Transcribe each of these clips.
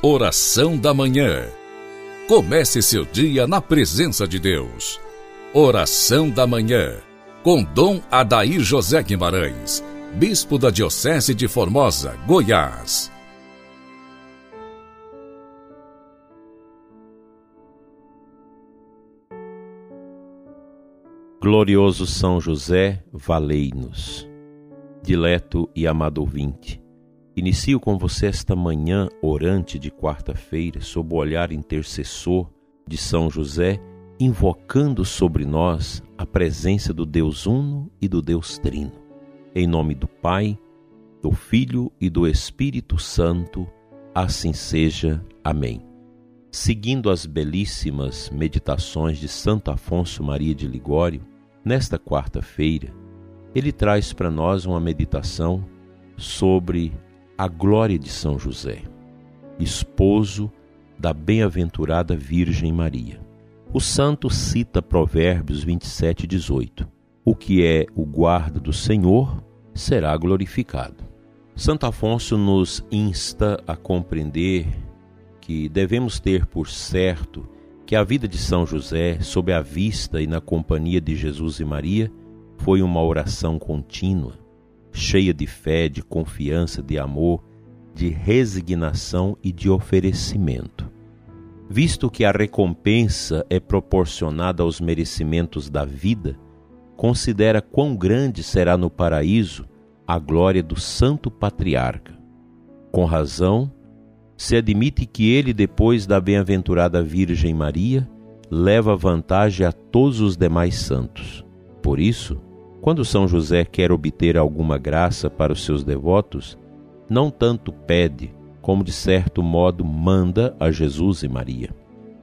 Oração da Manhã. Comece seu dia na presença de Deus. Oração da Manhã. Com Dom Adair José Guimarães, Bispo da Diocese de Formosa, Goiás. Glorioso São José, valei-nos. Dileto e amado ouvinte Inicio com você esta manhã orante de quarta-feira, sob o olhar intercessor de São José, invocando sobre nós a presença do Deus Uno e do Deus Trino. Em nome do Pai, do Filho e do Espírito Santo, assim seja. Amém. Seguindo as belíssimas meditações de Santo Afonso Maria de Ligório, nesta quarta-feira, ele traz para nós uma meditação sobre a glória de São José, esposo da bem-aventurada Virgem Maria. O santo cita Provérbios 27, 18. O que é o guarda do Senhor será glorificado. Santo Afonso nos insta a compreender que devemos ter por certo que a vida de São José, sob a vista e na companhia de Jesus e Maria, foi uma oração contínua cheia de fé, de confiança, de amor, de resignação e de oferecimento. Visto que a recompensa é proporcionada aos merecimentos da vida, considera quão grande será no paraíso a glória do Santo Patriarca. Com razão, se admite que ele, depois da bem-aventurada Virgem Maria, leva vantagem a todos os demais santos. Por isso, quando São José quer obter alguma graça para os seus devotos, não tanto pede, como de certo modo manda a Jesus e Maria.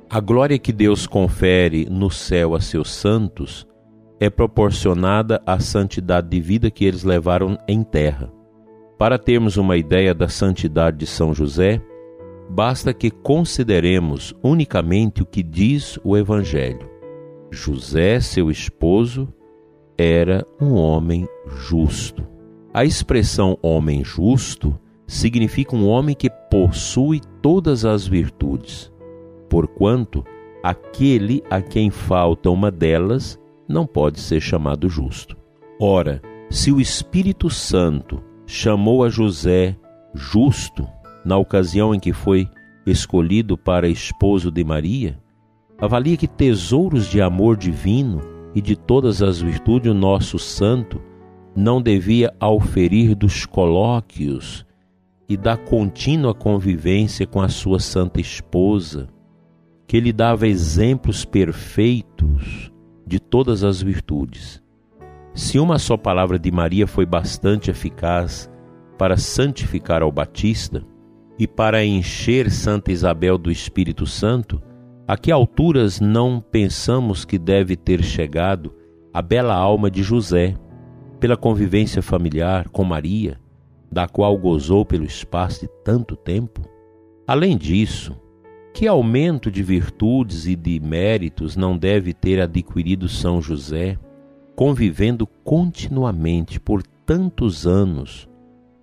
A glória que Deus confere no céu a seus santos é proporcionada à santidade de vida que eles levaram em terra. Para termos uma ideia da santidade de São José, basta que consideremos unicamente o que diz o Evangelho. José, seu esposo, era um homem justo. A expressão homem justo significa um homem que possui todas as virtudes, porquanto aquele a quem falta uma delas não pode ser chamado justo. Ora, se o Espírito Santo chamou a José justo na ocasião em que foi escolhido para esposo de Maria, avalia que tesouros de amor divino e de todas as virtudes, o nosso santo não devia auferir dos colóquios e da contínua convivência com a sua santa esposa, que lhe dava exemplos perfeitos de todas as virtudes. Se uma só palavra de Maria foi bastante eficaz para santificar ao Batista e para encher Santa Isabel do Espírito Santo, a que alturas não pensamos que deve ter chegado a bela alma de José, pela convivência familiar com Maria, da qual gozou pelo espaço de tanto tempo? Além disso, que aumento de virtudes e de méritos não deve ter adquirido São José, convivendo continuamente por tantos anos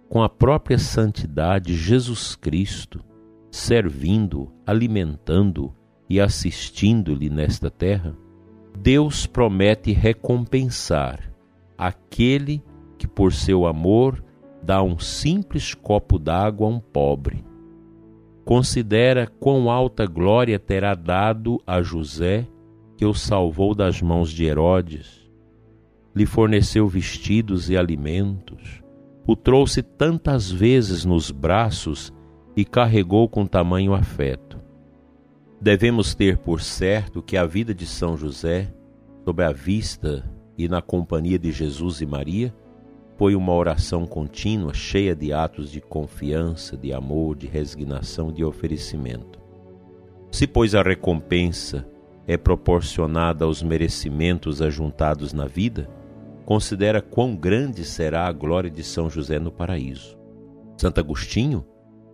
com a própria santidade Jesus Cristo, servindo, alimentando, e assistindo-lhe nesta terra, Deus promete recompensar aquele que, por seu amor, dá um simples copo d'água a um pobre. Considera quão alta glória terá dado a José, que o salvou das mãos de Herodes, lhe forneceu vestidos e alimentos, o trouxe tantas vezes nos braços e carregou com tamanho afeto. Devemos ter por certo que a vida de São José, sob a vista e na companhia de Jesus e Maria, foi uma oração contínua, cheia de atos de confiança, de amor, de resignação de oferecimento. Se, pois, a recompensa é proporcionada aos merecimentos ajuntados na vida, considera quão grande será a glória de São José no paraíso. Santo Agostinho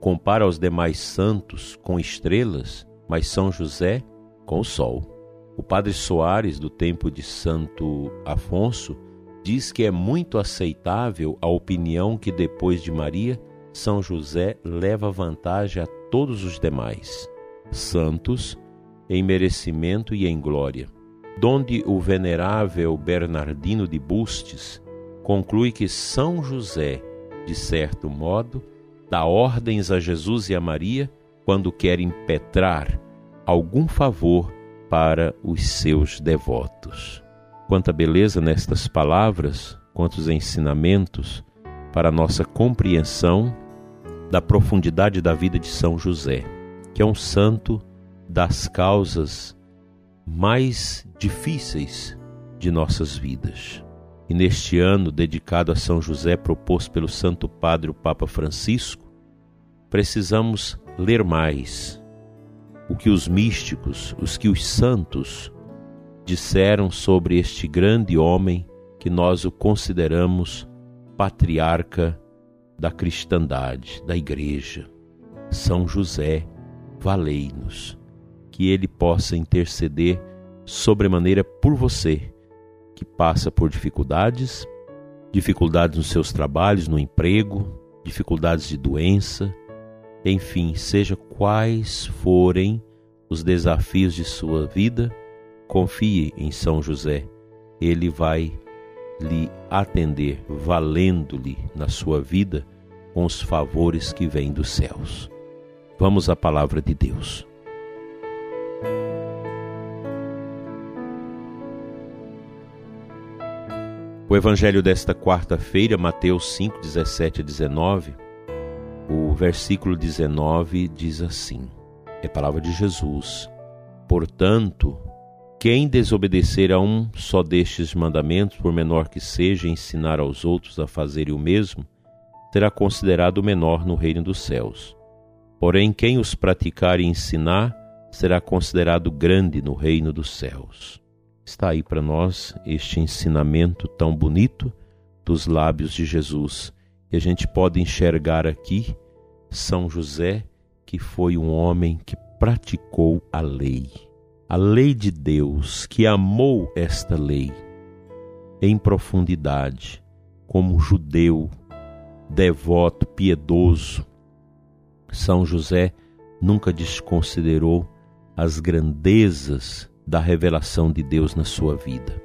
compara os demais santos com estrelas mas São José com o sol. O padre Soares, do tempo de Santo Afonso, diz que é muito aceitável a opinião que depois de Maria, São José leva vantagem a todos os demais, santos em merecimento e em glória. Donde o venerável Bernardino de Bustes conclui que São José, de certo modo, dá ordens a Jesus e a Maria quando quer impetrar algum favor para os seus devotos. Quanta beleza nestas palavras, quantos ensinamentos para a nossa compreensão da profundidade da vida de São José, que é um santo das causas mais difíceis de nossas vidas. E neste ano dedicado a São José, proposto pelo Santo Padre o Papa Francisco, precisamos ler mais o que os místicos, os que os santos disseram sobre este grande homem que nós o consideramos patriarca da cristandade, da igreja. São José, valei-nos, que ele possa interceder sobremaneira por você, que passa por dificuldades, dificuldades nos seus trabalhos, no emprego, dificuldades de doença, enfim, seja quais forem os desafios de sua vida, confie em São José. Ele vai lhe atender, valendo-lhe na sua vida com os favores que vêm dos céus. Vamos à palavra de Deus. O evangelho desta quarta-feira, Mateus 5, 17 a 19, o versículo 19 diz assim: É palavra de Jesus. Portanto, quem desobedecer a um só destes mandamentos, por menor que seja, ensinar aos outros a fazerem o mesmo, será considerado menor no reino dos céus. Porém, quem os praticar e ensinar, será considerado grande no reino dos céus. Está aí para nós este ensinamento tão bonito dos lábios de Jesus. E a gente pode enxergar aqui São José, que foi um homem que praticou a lei a lei de Deus, que amou esta lei em profundidade, como judeu, devoto, piedoso, São José nunca desconsiderou as grandezas da revelação de Deus na sua vida.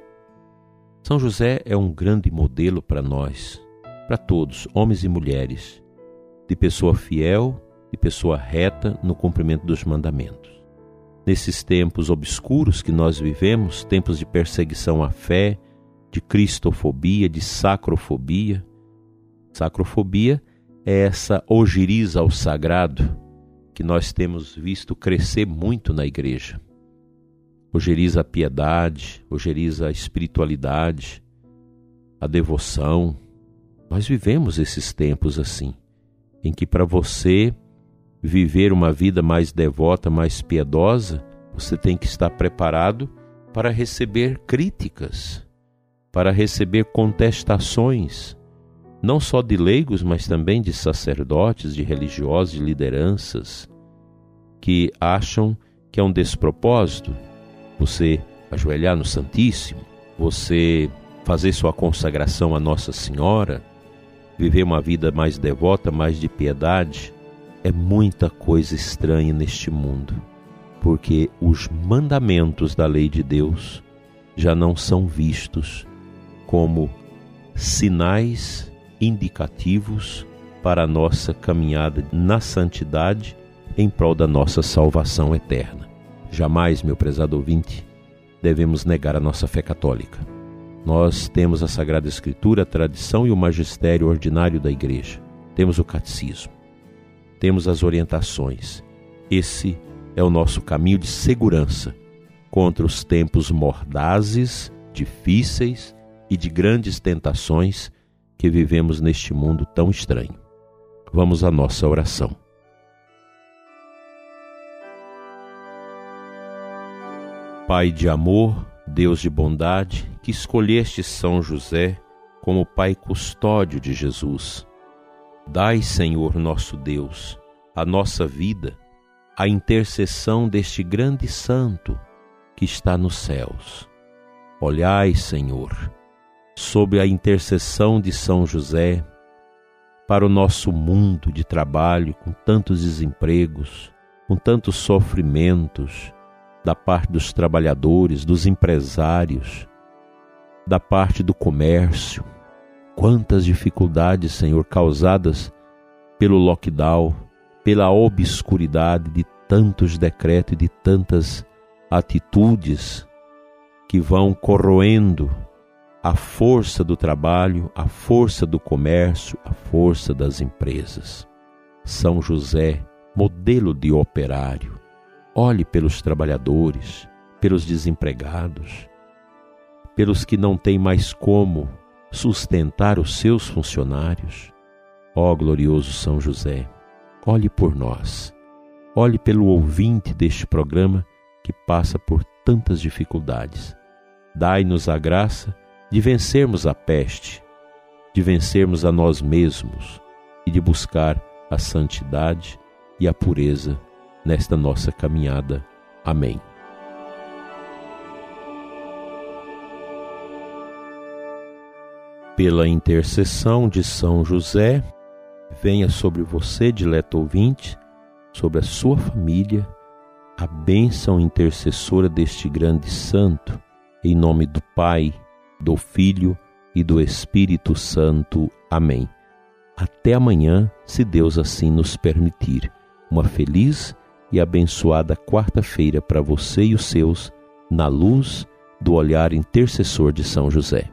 São José é um grande modelo para nós, para todos, homens e mulheres, de pessoa fiel, de pessoa reta no cumprimento dos mandamentos nesses tempos obscuros que nós vivemos, tempos de perseguição à fé, de cristofobia, de sacrofobia. Sacrofobia é essa ojeriza ao sagrado que nós temos visto crescer muito na igreja. Ojeriza a piedade, ojeriza a espiritualidade, a devoção. Nós vivemos esses tempos assim, em que para você viver uma vida mais devota, mais piedosa, você tem que estar preparado para receber críticas, para receber contestações, não só de leigos, mas também de sacerdotes, de religiosos, de lideranças, que acham que é um despropósito você ajoelhar no Santíssimo, você fazer sua consagração a Nossa Senhora, viver uma vida mais devota, mais de piedade, é muita coisa estranha neste mundo, porque os mandamentos da lei de Deus já não são vistos como sinais indicativos para a nossa caminhada na santidade em prol da nossa salvação eterna. Jamais, meu prezado ouvinte, devemos negar a nossa fé católica. Nós temos a Sagrada Escritura, a tradição e o magistério ordinário da Igreja. Temos o catecismo temos as orientações. Esse é o nosso caminho de segurança contra os tempos mordazes, difíceis e de grandes tentações que vivemos neste mundo tão estranho. Vamos à nossa oração. Pai de amor, Deus de bondade, que escolheste São José como Pai custódio de Jesus Dai, Senhor nosso Deus, a nossa vida, a intercessão deste grande santo que está nos céus. Olhai, Senhor, sob a intercessão de São José, para o nosso mundo de trabalho com tantos desempregos, com tantos sofrimentos da parte dos trabalhadores, dos empresários, da parte do comércio. Quantas dificuldades, Senhor, causadas pelo lockdown, pela obscuridade de tantos decretos e de tantas atitudes que vão corroendo a força do trabalho, a força do comércio, a força das empresas. São José, modelo de operário, olhe pelos trabalhadores, pelos desempregados, pelos que não têm mais como sustentar os seus funcionários. Ó oh, glorioso São José, olhe por nós, olhe pelo ouvinte deste programa que passa por tantas dificuldades. Dai-nos a graça de vencermos a peste, de vencermos a nós mesmos e de buscar a santidade e a pureza nesta nossa caminhada. Amém. Pela intercessão de São José, venha sobre você, dileto ouvinte, sobre a sua família, a bênção intercessora deste grande santo, em nome do Pai, do Filho e do Espírito Santo. Amém. Até amanhã, se Deus assim nos permitir. Uma feliz e abençoada quarta-feira para você e os seus, na luz do olhar intercessor de São José.